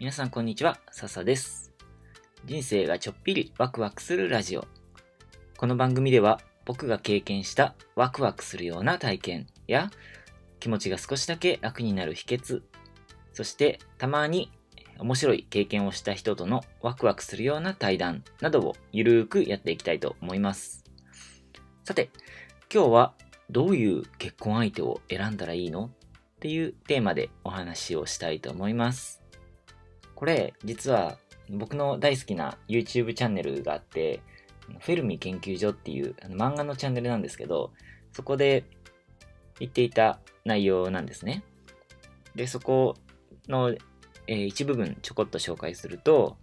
皆さんこんにちは、笹です。人生がちょっぴりワクワクするラジオ。この番組では僕が経験したワクワクするような体験や気持ちが少しだけ楽になる秘訣、そしてたまに面白い経験をした人とのワクワクするような対談などをゆるーくやっていきたいと思います。さて、今日はどういう結婚相手を選んだらいいの？っていうテーマでお話をしたいと思います。これ、実は僕の大好きな YouTube チャンネルがあって、フェルミ研究所っていうあの漫画のチャンネルなんですけど、そこで言っていた内容なんですね。で、そこの、えー、一部分ちょこっと紹介すると、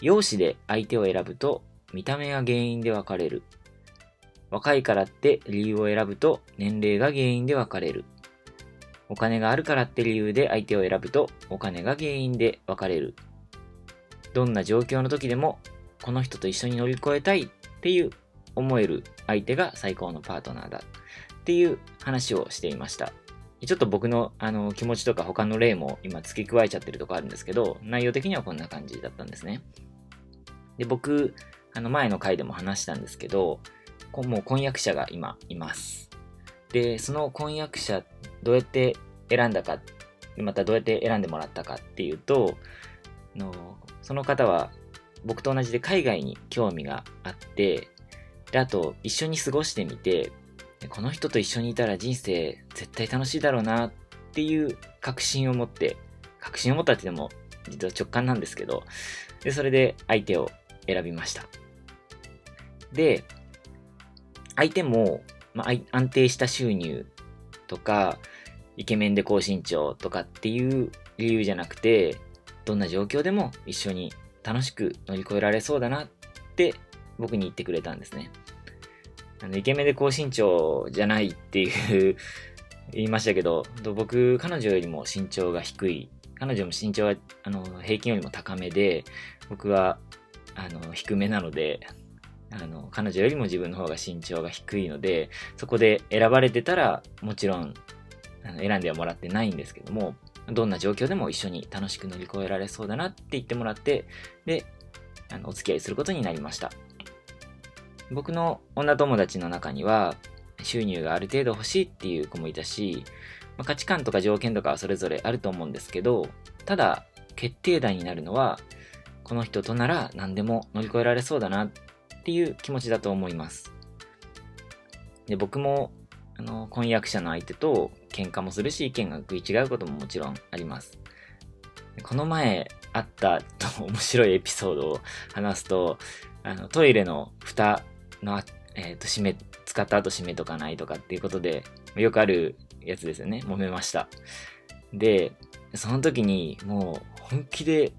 容姿で相手を選ぶと見た目が原因で別れる。若いからって理由を選ぶと年齢が原因で別れる。お金があるからって理由で相手を選ぶとお金が原因で別れる。どんな状況の時でもこの人と一緒に乗り越えたいっていう思える相手が最高のパートナーだっていう話をしていました。ちょっと僕のあの気持ちとか他の例も今付け加えちゃってるとこあるんですけど、内容的にはこんな感じだったんですね。で、僕、あの前の回でも話したんですけど、もう婚約者が今います。で、その婚約者どうやって選んだか、またどうやって選んでもらったかっていうと、のその方は僕と同じで海外に興味があって、で、あと一緒に過ごしてみて、この人と一緒にいたら人生絶対楽しいだろうなっていう確信を持って、確信を持ったって言っても実は直感なんですけど、で、それで相手を選びました。で、相手も、まあ、安定した収入とか、イケメンで高身長とかっていう理由じゃなくて、どんな状況でも一緒に楽しく乗り越えられそうだなって僕に言ってくれたんですね。あの、イケメンで高身長じゃないっていう 言いましたけど、僕、彼女よりも身長が低い。彼女も身長が、あの、平均よりも高めで、僕は、あの、低めなので、あの、彼女よりも自分の方が身長が低いので、そこで選ばれてたら、もちろんあの選んではもらってないんですけども、どんな状況でも一緒に楽しく乗り越えられそうだなって言ってもらって、で、あのお付き合いすることになりました。僕の女友達の中には、収入がある程度欲しいっていう子もいたし、まあ、価値観とか条件とかはそれぞれあると思うんですけど、ただ、決定打になるのは、この人となら何でも乗り越えられそうだなっっていう気持ちだと思います。で僕もあの婚約者の相手と喧嘩もするし、意見が食い違うことももちろんあります。この前あったと面白いエピソードを話すと、あのトイレの蓋の、えっ、ー、と、閉め、使った後閉めとかないとかっていうことで、よくあるやつですよね。揉めました。で、その時にもう本気で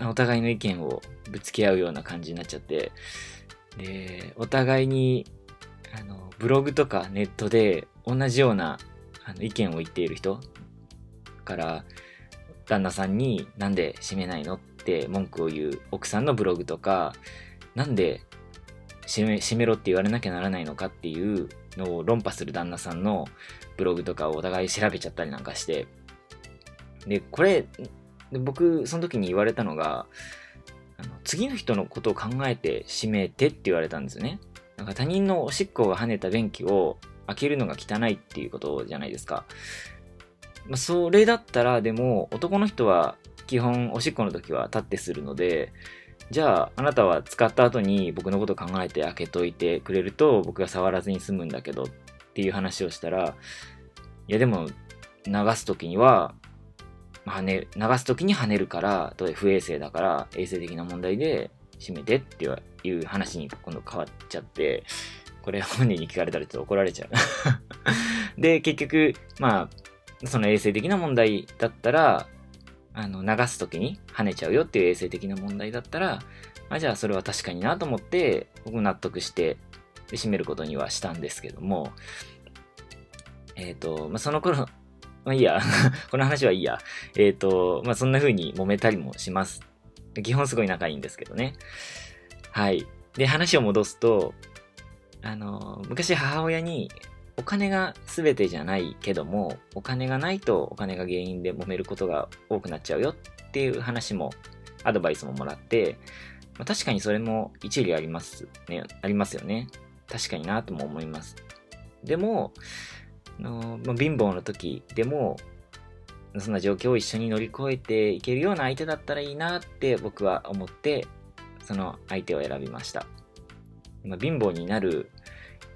お互いの意見をぶつけ合うような感じになっちゃって、で、お互いに、あの、ブログとかネットで同じようなあの意見を言っている人から旦那さんになんで閉めないのって文句を言う奥さんのブログとかなんで閉め閉めろって言われなきゃならないのかっていうのを論破する旦那さんのブログとかをお互い調べちゃったりなんかして。でこれ僕その時に言われたのがあの次の人のことを考えて閉めてって言われたんですねなんか他人のおしっこが跳ねた便器を開けるのが汚いっていうことじゃないですか。まあ、それだったら、でも、男の人は基本おしっこの時は立ってするので、じゃあ、あなたは使った後に僕のこと考えて開けといてくれると、僕が触らずに済むんだけどっていう話をしたら、いやでも、流す時には、跳ね、流す時に跳ねるから、不衛生だから、衛生的な問題で閉めてっていう話に今度変わっちゃって、これ本人に聞かれたらちょっと怒られちゃう。で、結局、まあ、その衛生的な問題だったら、あの、流すときに跳ねちゃうよっていう衛生的な問題だったら、あ、じゃあそれは確かになと思って、僕納得して、で、閉めることにはしたんですけども、えっ、ー、と、まあ、その頃、まあいいや、この話はいいや。えっ、ー、と、まあそんな風に揉めたりもします。基本すごい仲いいんですけどね。はい。で、話を戻すと、あの、昔母親に、お金が全てじゃないけども、お金がないとお金が原因で揉めることが多くなっちゃうよっていう話も、アドバイスももらって、まあ、確かにそれも一理ありますね、ありますよね。確かになとも思います。でも、のまあ、貧乏の時でも、そんな状況を一緒に乗り越えていけるような相手だったらいいなって僕は思って、その相手を選びました。まあ、貧乏になる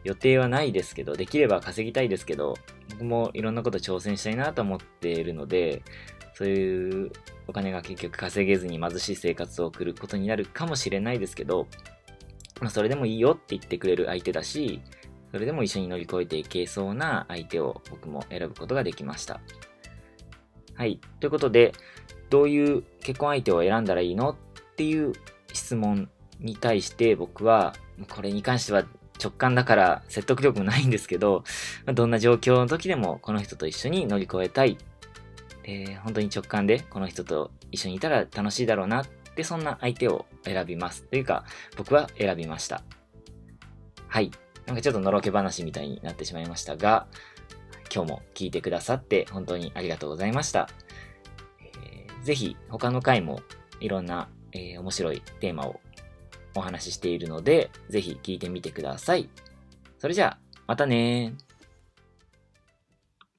予定はないですけど、できれば稼ぎたいですけど、僕もいろんなこと挑戦したいなと思っているので、そういうお金が結局稼げずに貧しい生活を送ることになるかもしれないですけど、まあ、それでもいいよって言ってくれる相手だし、それでも一緒に乗り越えていけそうな相手を僕も選ぶことができました。はい。ということで、どういう結婚相手を選んだらいいの？っていう質問に対して僕は、これに関しては直感だから説得力もないんですけど、どんな状況の時でもこの人と一緒に乗り越えたい？え、本当に直感でこの人と一緒にいたら楽しいだろうなってそんな相手を選びます。というか僕は選びました。はい。なんかちょっとのろけ話みたいになってしまいましたが、今日も聞いてくださって本当にありがとうございました。えー、ぜひ他の回もいろんな、えー、面白いテーマをお話ししているので、ぜひ聞いてみてください。それじゃあ、またねー。